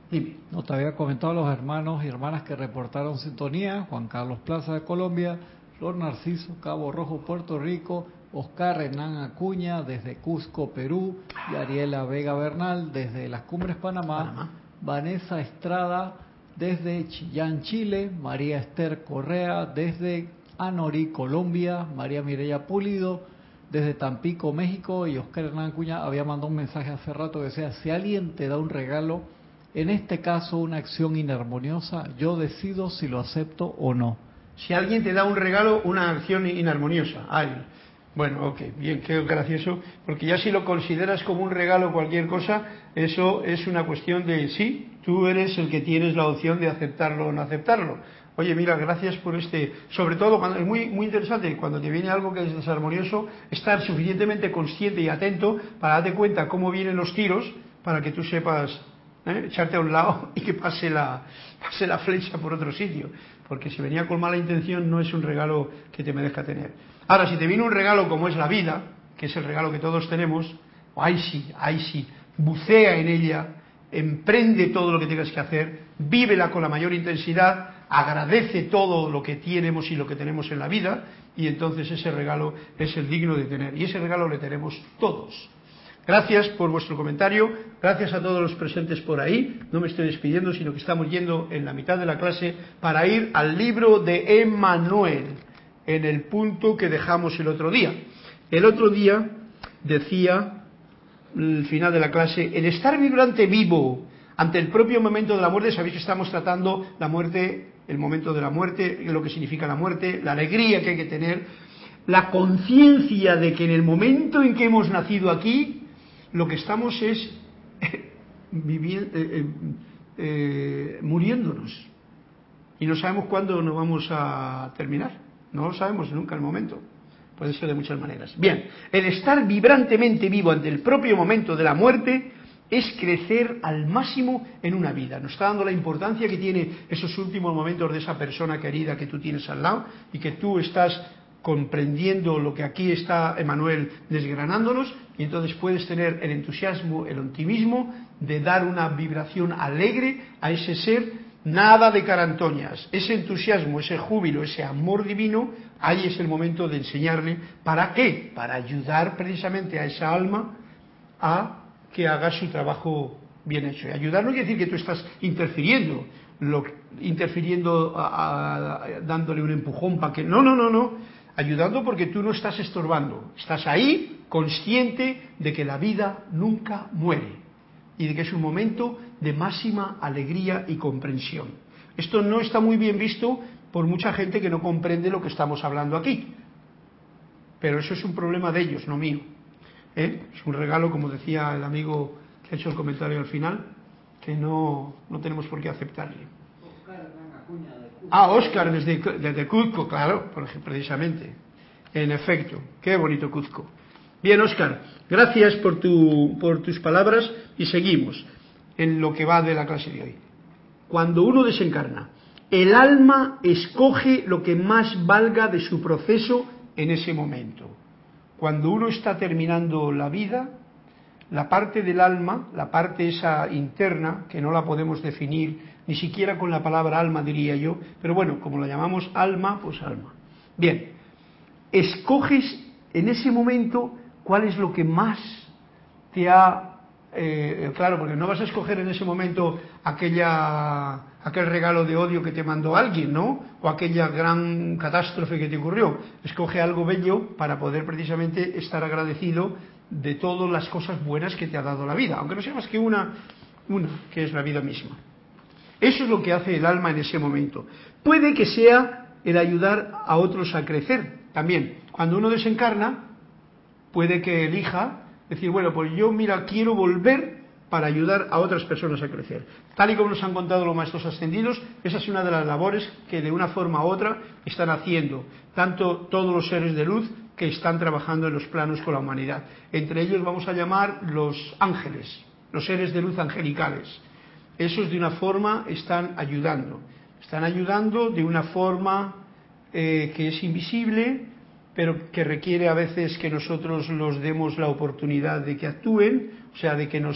Dime. No te había comentado a los hermanos y hermanas que reportaron sintonía, Juan Carlos Plaza de Colombia, Flor Narciso, Cabo Rojo, Puerto Rico, Oscar Hernán Acuña desde Cusco, Perú, y Ariela Vega Bernal desde las Cumbres Panamá, Panamá. Vanessa Estrada desde Chillán, Chile, María Esther Correa desde Anorí, Colombia, María Mireya Pulido desde Tampico, México, y Oscar Hernán Acuña había mandado un mensaje hace rato que decía, si alguien te da un regalo, en este caso una acción inarmoniosa, yo decido si lo acepto o no. Si alguien te da un regalo, una acción inarmoniosa. Ay, bueno, ok, bien, qué gracioso, porque ya si lo consideras como un regalo cualquier cosa, eso es una cuestión de sí, tú eres el que tienes la opción de aceptarlo o no aceptarlo. Oye, mira, gracias por este, sobre todo cuando es muy muy interesante cuando te viene algo que es desarmonioso, estar suficientemente consciente y atento para darte cuenta cómo vienen los tiros para que tú sepas ¿eh? echarte a un lado y que pase la, pase la flecha por otro sitio. Porque si venía con mala intención no es un regalo que te merezca tener. Ahora, si te viene un regalo como es la vida, que es el regalo que todos tenemos, ahí sí, ahí sí, bucea en ella, emprende todo lo que tengas que hacer, vívela con la mayor intensidad, agradece todo lo que tenemos y lo que tenemos en la vida, y entonces ese regalo es el digno de tener. Y ese regalo le tenemos todos. Gracias por vuestro comentario, gracias a todos los presentes por ahí. No me estoy despidiendo, sino que estamos yendo en la mitad de la clase para ir al libro de Emmanuel, en el punto que dejamos el otro día. El otro día decía, el final de la clase, el estar vibrante vivo ante el propio momento de la muerte, sabéis que estamos tratando la muerte, el momento de la muerte, lo que significa la muerte, la alegría que hay que tener, la conciencia de que en el momento en que hemos nacido aquí, lo que estamos es viviendo, eh, eh, muriéndonos. Y no sabemos cuándo nos vamos a terminar. No lo sabemos nunca el momento. Puede ser de muchas maneras. Bien, el estar vibrantemente vivo ante el propio momento de la muerte es crecer al máximo en una vida. Nos está dando la importancia que tiene esos últimos momentos de esa persona querida que tú tienes al lado y que tú estás comprendiendo lo que aquí está Emanuel desgranándonos y entonces puedes tener el entusiasmo, el optimismo de dar una vibración alegre a ese ser, nada de carantoñas, ese entusiasmo, ese júbilo, ese amor divino, ahí es el momento de enseñarle para qué, para ayudar precisamente a esa alma a que haga su trabajo bien hecho. Y ayudar no quiere decir que tú estás interfiriendo, interfiriendo, dándole un empujón para que... No, no, no, no. Ayudando porque tú no estás estorbando. Estás ahí consciente de que la vida nunca muere y de que es un momento de máxima alegría y comprensión. Esto no está muy bien visto por mucha gente que no comprende lo que estamos hablando aquí. Pero eso es un problema de ellos, no mío. ¿Eh? Es un regalo, como decía el amigo que ha hecho el comentario al final, que no, no tenemos por qué aceptarle. Oscar Hernán Acuña de Cusco. Ah, Oscar desde, desde Cuzco, claro, precisamente. En efecto, qué bonito Cuzco. Bien, Oscar, gracias por, tu, por tus palabras y seguimos en lo que va de la clase de hoy. Cuando uno desencarna, el alma escoge lo que más valga de su proceso en ese momento. Cuando uno está terminando la vida, la parte del alma, la parte esa interna, que no la podemos definir ni siquiera con la palabra alma, diría yo, pero bueno, como la llamamos alma, pues alma. Bien, escoges en ese momento cuál es lo que más te ha eh, claro, porque no vas a escoger en ese momento aquella, aquel regalo de odio que te mandó alguien, ¿no? O aquella gran catástrofe que te ocurrió. Escoge algo bello para poder precisamente estar agradecido de todas las cosas buenas que te ha dado la vida, aunque no sea más que una, una, que es la vida misma. Eso es lo que hace el alma en ese momento. Puede que sea el ayudar a otros a crecer también. Cuando uno desencarna, puede que elija decir, bueno, pues yo, mira, quiero volver para ayudar a otras personas a crecer. Tal y como nos han contado los maestros ascendidos, esa es una de las labores que de una forma u otra están haciendo, tanto todos los seres de luz que están trabajando en los planos con la humanidad. Entre ellos vamos a llamar los ángeles, los seres de luz angelicales. Esos de una forma están ayudando. Están ayudando de una forma eh, que es invisible, pero que requiere a veces que nosotros los demos la oportunidad de que actúen, o sea, de que nos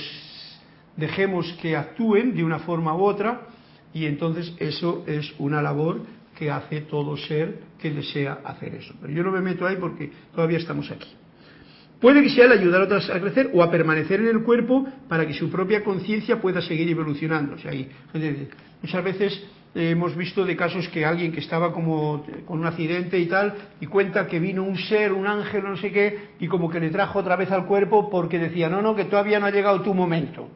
dejemos que actúen de una forma u otra, y entonces eso es una labor que hace todo ser que desea hacer eso. Pero yo no me meto ahí porque todavía estamos aquí. Puede que sea el ayudar a otras a crecer o a permanecer en el cuerpo para que su propia conciencia pueda seguir evolucionando. O sea, muchas veces hemos visto de casos que alguien que estaba como con un accidente y tal, y cuenta que vino un ser, un ángel, no sé qué, y como que le trajo otra vez al cuerpo porque decía, no, no, que todavía no ha llegado tu momento.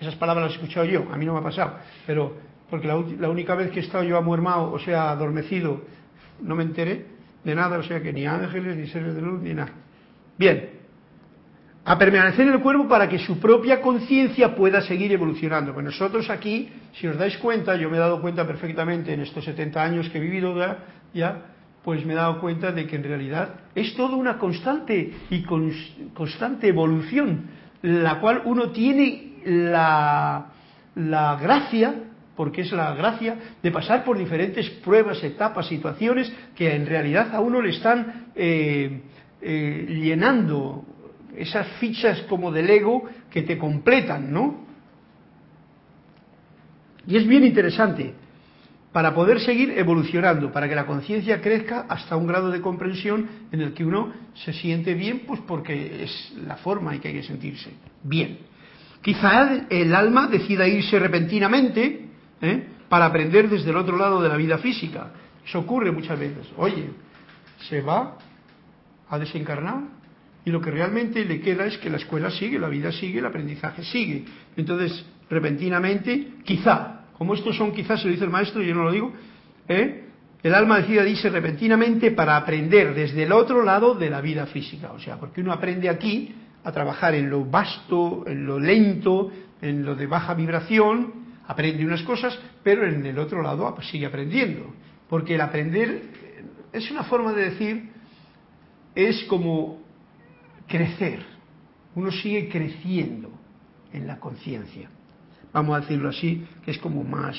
Esas palabras las he escuchado yo, a mí no me ha pasado, pero porque la, la única vez que he estado yo amuermado, o sea, adormecido, no me enteré de nada, o sea que ni ángeles, ni seres de luz, ni nada. Bien, a permanecer en el cuerpo para que su propia conciencia pueda seguir evolucionando. Pues nosotros aquí, si os dais cuenta, yo me he dado cuenta perfectamente en estos 70 años que he vivido ya, pues me he dado cuenta de que en realidad es toda una constante y constante evolución, la cual uno tiene la, gracia, porque es la gracia, de pasar por diferentes pruebas, etapas, situaciones que en realidad a uno le están eh, eh, llenando esas fichas como del ego que te completan, ¿no? Y es bien interesante para poder seguir evolucionando, para que la conciencia crezca hasta un grado de comprensión en el que uno se siente bien, pues porque es la forma en que hay que sentirse bien. Quizá el alma decida irse repentinamente ¿eh? para aprender desde el otro lado de la vida física. Eso ocurre muchas veces. Oye, se va a desencarnar y lo que realmente le queda es que la escuela sigue, la vida sigue, el aprendizaje sigue. Entonces, repentinamente, quizá, como estos son quizás, se lo dice el maestro, yo no lo digo, ¿eh? el alma decida dice repentinamente para aprender desde el otro lado de la vida física. O sea, porque uno aprende aquí a trabajar en lo vasto, en lo lento, en lo de baja vibración, aprende unas cosas, pero en el otro lado sigue aprendiendo. Porque el aprender es una forma de decir, es como crecer. Uno sigue creciendo en la conciencia. Vamos a decirlo así, que es como más.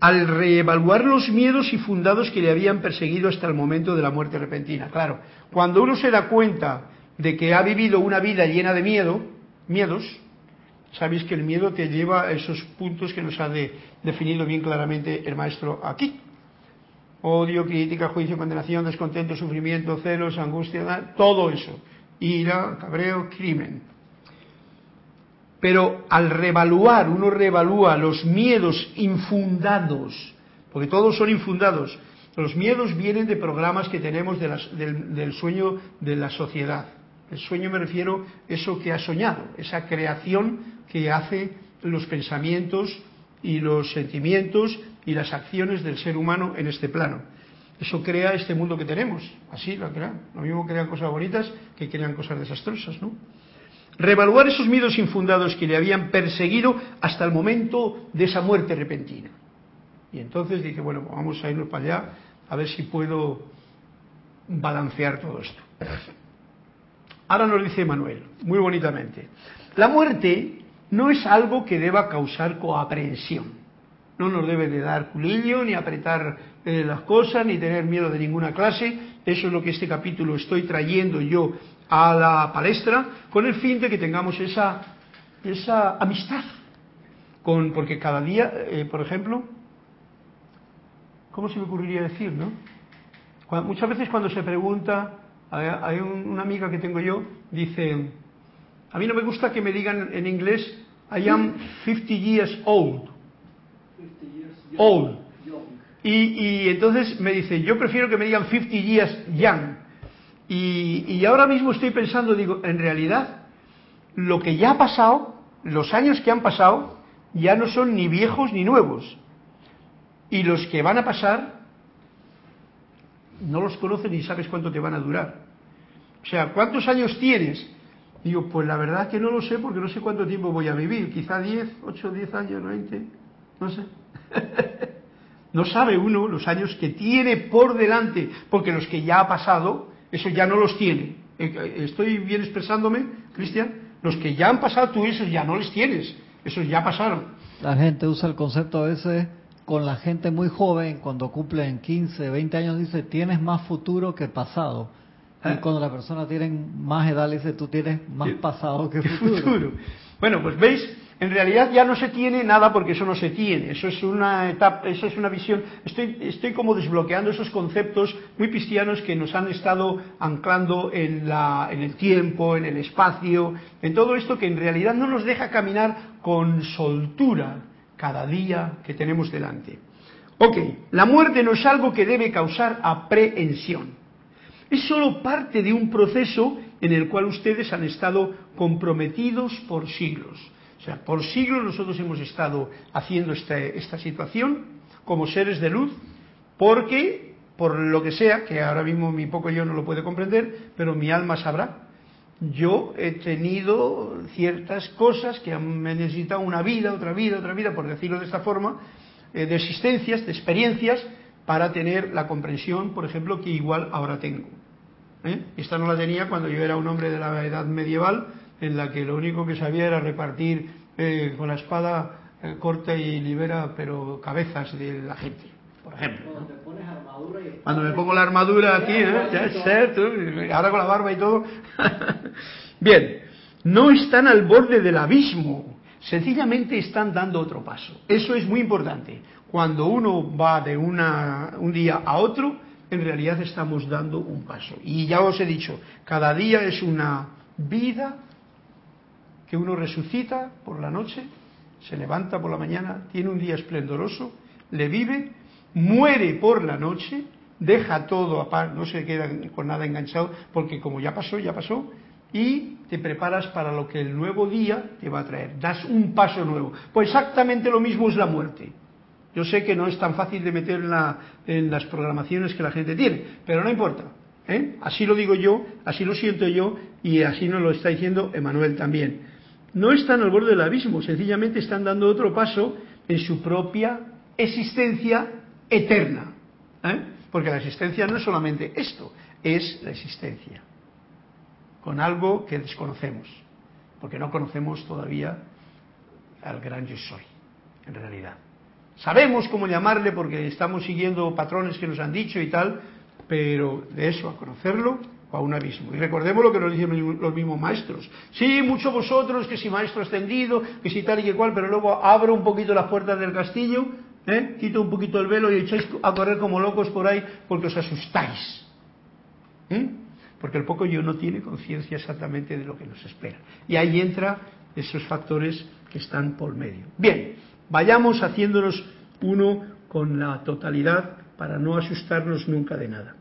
Al reevaluar los miedos y fundados que le habían perseguido hasta el momento de la muerte repentina. Claro, cuando uno se da cuenta de que ha vivido una vida llena de miedo, miedos, sabéis que el miedo te lleva a esos puntos que nos ha definido bien claramente el maestro aquí odio, crítica, juicio, condenación, descontento, sufrimiento, celos, angustia, todo eso. Ira, cabreo, crimen. Pero al revaluar, uno revalúa los miedos infundados, porque todos son infundados. Los miedos vienen de programas que tenemos del, del sueño de la sociedad. El sueño me refiero a eso que ha soñado, esa creación que hace los pensamientos y los sentimientos y las acciones del ser humano en este plano. Eso crea este mundo que tenemos, así lo crean. Lo mismo crean cosas bonitas que crean cosas desastrosas, ¿no? Revaluar esos miedos infundados que le habían perseguido hasta el momento de esa muerte repentina. Y entonces dije, bueno, vamos a irnos para allá a ver si puedo balancear todo esto. Ahora nos dice Manuel, muy bonitamente, la muerte no es algo que deba causar coaprensión no nos debe de dar culillo, ni apretar eh, las cosas, ni tener miedo de ninguna clase. Eso es lo que este capítulo estoy trayendo yo a la palestra, con el fin de que tengamos esa, esa amistad. Con, porque cada día, eh, por ejemplo, ¿cómo se me ocurriría decir, no? muchas veces cuando se pregunta Hay, un- una amiga que tengo yo, dice, a mí no me gusta que me digan en inglés, I am 50 years old. 50 years young. Old. Young. Y, y entonces me dice, yo prefiero que me digan 50 years young. Y, y ahora mismo estoy pensando, digo, en realidad, lo que ya ha pasado, los años que han pasado, ya no son ni viejos ni nuevos. Y los que van a pasar, no los conoces ni sabes cuánto te van a durar. O sea, ¿cuántos años tienes? Digo, pues la verdad que no lo sé porque no sé cuánto tiempo voy a vivir. Quizá 10, 8, 10 años, 20, no sé. No sabe uno los años que tiene por delante, porque los que ya ha pasado, eso ya no los tiene. Eh, ¿Estoy bien expresándome, Cristian? Los que ya han pasado, tú esos ya no les tienes. Esos ya pasaron. La gente usa el concepto a veces con la gente muy joven, cuando cumplen 15, 20 años, dice, tienes más futuro que pasado. Y ¿Eh? cuando la persona tiene más edad, le dice, tú tienes más pasado que ¿Qué futuro. futuro? Bueno, pues veis, en realidad ya no se tiene nada porque eso no se tiene. Eso es una etapa, eso es una visión. Estoy, estoy como desbloqueando esos conceptos muy cristianos que nos han estado anclando en, la, en el tiempo, en el espacio, en todo esto que en realidad no nos deja caminar con soltura cada día que tenemos delante. Ok, la muerte no es algo que debe causar aprehensión. Es solo parte de un proceso en el cual ustedes han estado comprometidos por siglos. O sea, por siglos nosotros hemos estado haciendo este- esta situación como seres de luz, porque, por lo que sea, que ahora mismo mi poco yo no lo puede comprender, pero mi alma sabrá, yo he tenido ciertas cosas que me necesitado una vida, otra vida, otra vida, por decirlo de esta forma, eh, de existencias, de experiencias, para tener la comprensión, por ejemplo, que igual ahora tengo. ¿Eh? Esta no la tenía cuando yo era un hombre de la edad medieval, en la que lo único que sabía era repartir eh, con la espada eh, corta y libera, pero cabezas de la gente, por ejemplo. Cuando te pones armadura y Cuando me pongo la armadura aquí, ¿eh? Ya es cierto, ahora con la barba y todo. Bien, no están al borde del abismo, sencillamente están dando otro paso. Eso es muy importante. Cuando uno va de una, un día a otro, en realidad estamos dando un paso. Y ya os he dicho, cada día es una vida que uno resucita por la noche, se levanta por la mañana, tiene un día esplendoroso, le vive, muere por la noche, deja todo aparte, no se queda con nada enganchado, porque como ya pasó, ya pasó, y te preparas para lo que el nuevo día te va a traer. Das un paso nuevo. Pues exactamente lo mismo es la muerte. Yo sé que no es tan fácil de meter en, la- en las programaciones que la gente tiene, pero no importa. ¿eh? Así lo digo yo, así lo siento yo y así nos lo está diciendo Emanuel también. No están al borde del abismo, sencillamente están dando otro paso en su propia existencia eterna. ¿eh? Porque la existencia no es solamente esto, es la existencia con algo que desconocemos, porque no conocemos todavía al gran yo soy, en realidad. Sabemos cómo llamarle porque estamos siguiendo patrones que nos han dicho y tal, pero de eso a conocerlo a un abismo. Y recordemos lo que nos dicen los mismos maestros. Sí, muchos vosotros, que si maestro ascendido, que si tal y que cual, pero luego abro un poquito las puertas del castillo, ¿eh? quito un poquito el velo y echáis a correr como locos por ahí porque os asustáis. ¿eh? Porque el poco yo no tiene conciencia exactamente de lo que nos espera. Y ahí entra esos factores que están por medio. Bien, vayamos haciéndonos uno con la totalidad para no asustarnos nunca de nada.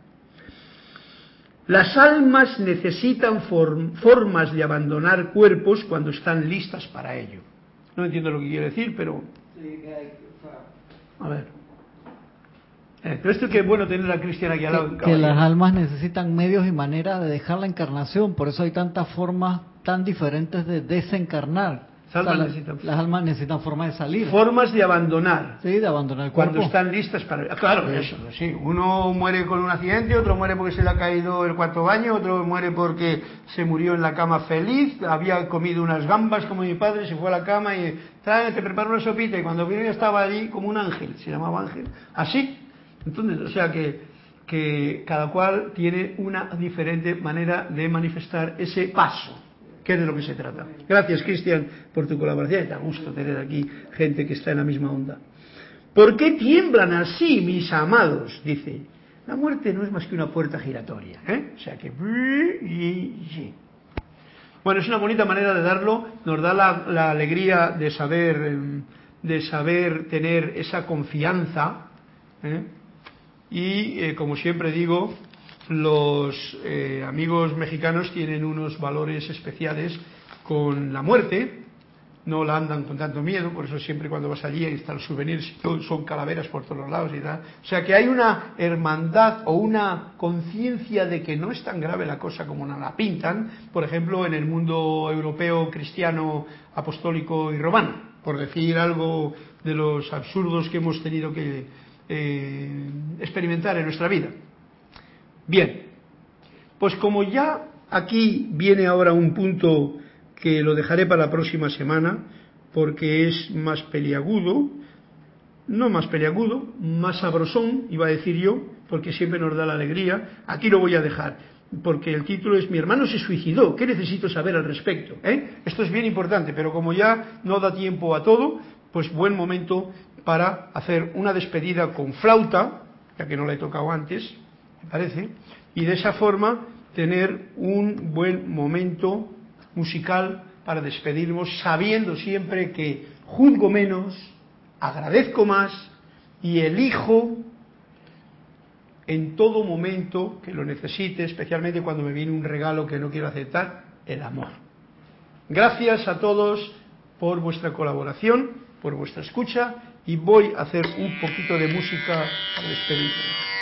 Las almas necesitan form- formas de abandonar cuerpos cuando están listas para ello. No entiendo lo que quiere decir, pero a ver. Eh, pero esto que es bueno tener a Cristian aquí al lado. que, que las almas necesitan medios y maneras de dejar la encarnación, por eso hay tantas formas tan diferentes de desencarnar. Las almas la- necesitan- las almas necesitan formas de salir, Formas de abandonar. sí, de abandonar el Cuando cuerpo. están listas para... Ah, Claro, eso, sí. Uno muere con un accidente, otro muere porque se le ha caído el cuarto baño, otro muere porque se murió en la cama feliz, había comido unas gambas como mi padre, se fue a la cama y trae, te preparo una sopita y cuando vino ya estaba allí como un ángel, se llamaba ángel, así. Entonces, o sea que, que cada cual tiene una diferente manera de manifestar ese paso que es de lo que se trata. Gracias, Cristian, por tu colaboración. Da gusto tener aquí gente que está en la misma onda. ¿Por qué tiemblan así, mis amados? Dice. La muerte no es más que una puerta giratoria, ¿eh? O sea que... Bueno, es una bonita manera de darlo, nos da la, alegría de saber, em, de saber tener esa confianza, ¿eh? y eh, como siempre digo, los eh, amigos mexicanos tienen unos valores especiales con la muerte, no la andan con tanto miedo, por eso siempre cuando vas allí están los souvenirs, son calaveras por todos lados y tal. O sea que hay una hermandad o una conciencia de que no es tan grave la cosa como la pintan, por ejemplo, en el mundo europeo, cristiano, apostólico y romano, por decir algo de los absurdos que hemos tenido que eh, experimentar en nuestra vida. Bien, pues como ya aquí viene ahora un punto que lo dejaré para la próxima semana porque es más peliagudo, no más peliagudo, más sabrosón, iba a decir yo, porque siempre nos da la alegría. Aquí lo voy a dejar, porque el título es Mi hermano se suicidó, ¿qué necesito saber al respecto? ¿Eh? Esto es bien importante, pero como ya no da tiempo a todo, pues buen momento para hacer una despedida con flauta, ya que no la he tocado antes, parece, y de esa forma tener un buen momento musical para despedirnos, sabiendo siempre que juzgo menos, agradezco más y elijo en todo momento que lo necesite, especialmente cuando me viene un regalo que no quiero aceptar, el amor. Gracias a todos por vuestra colaboración, por vuestra escucha y voy a hacer un poquito de música para despedirme.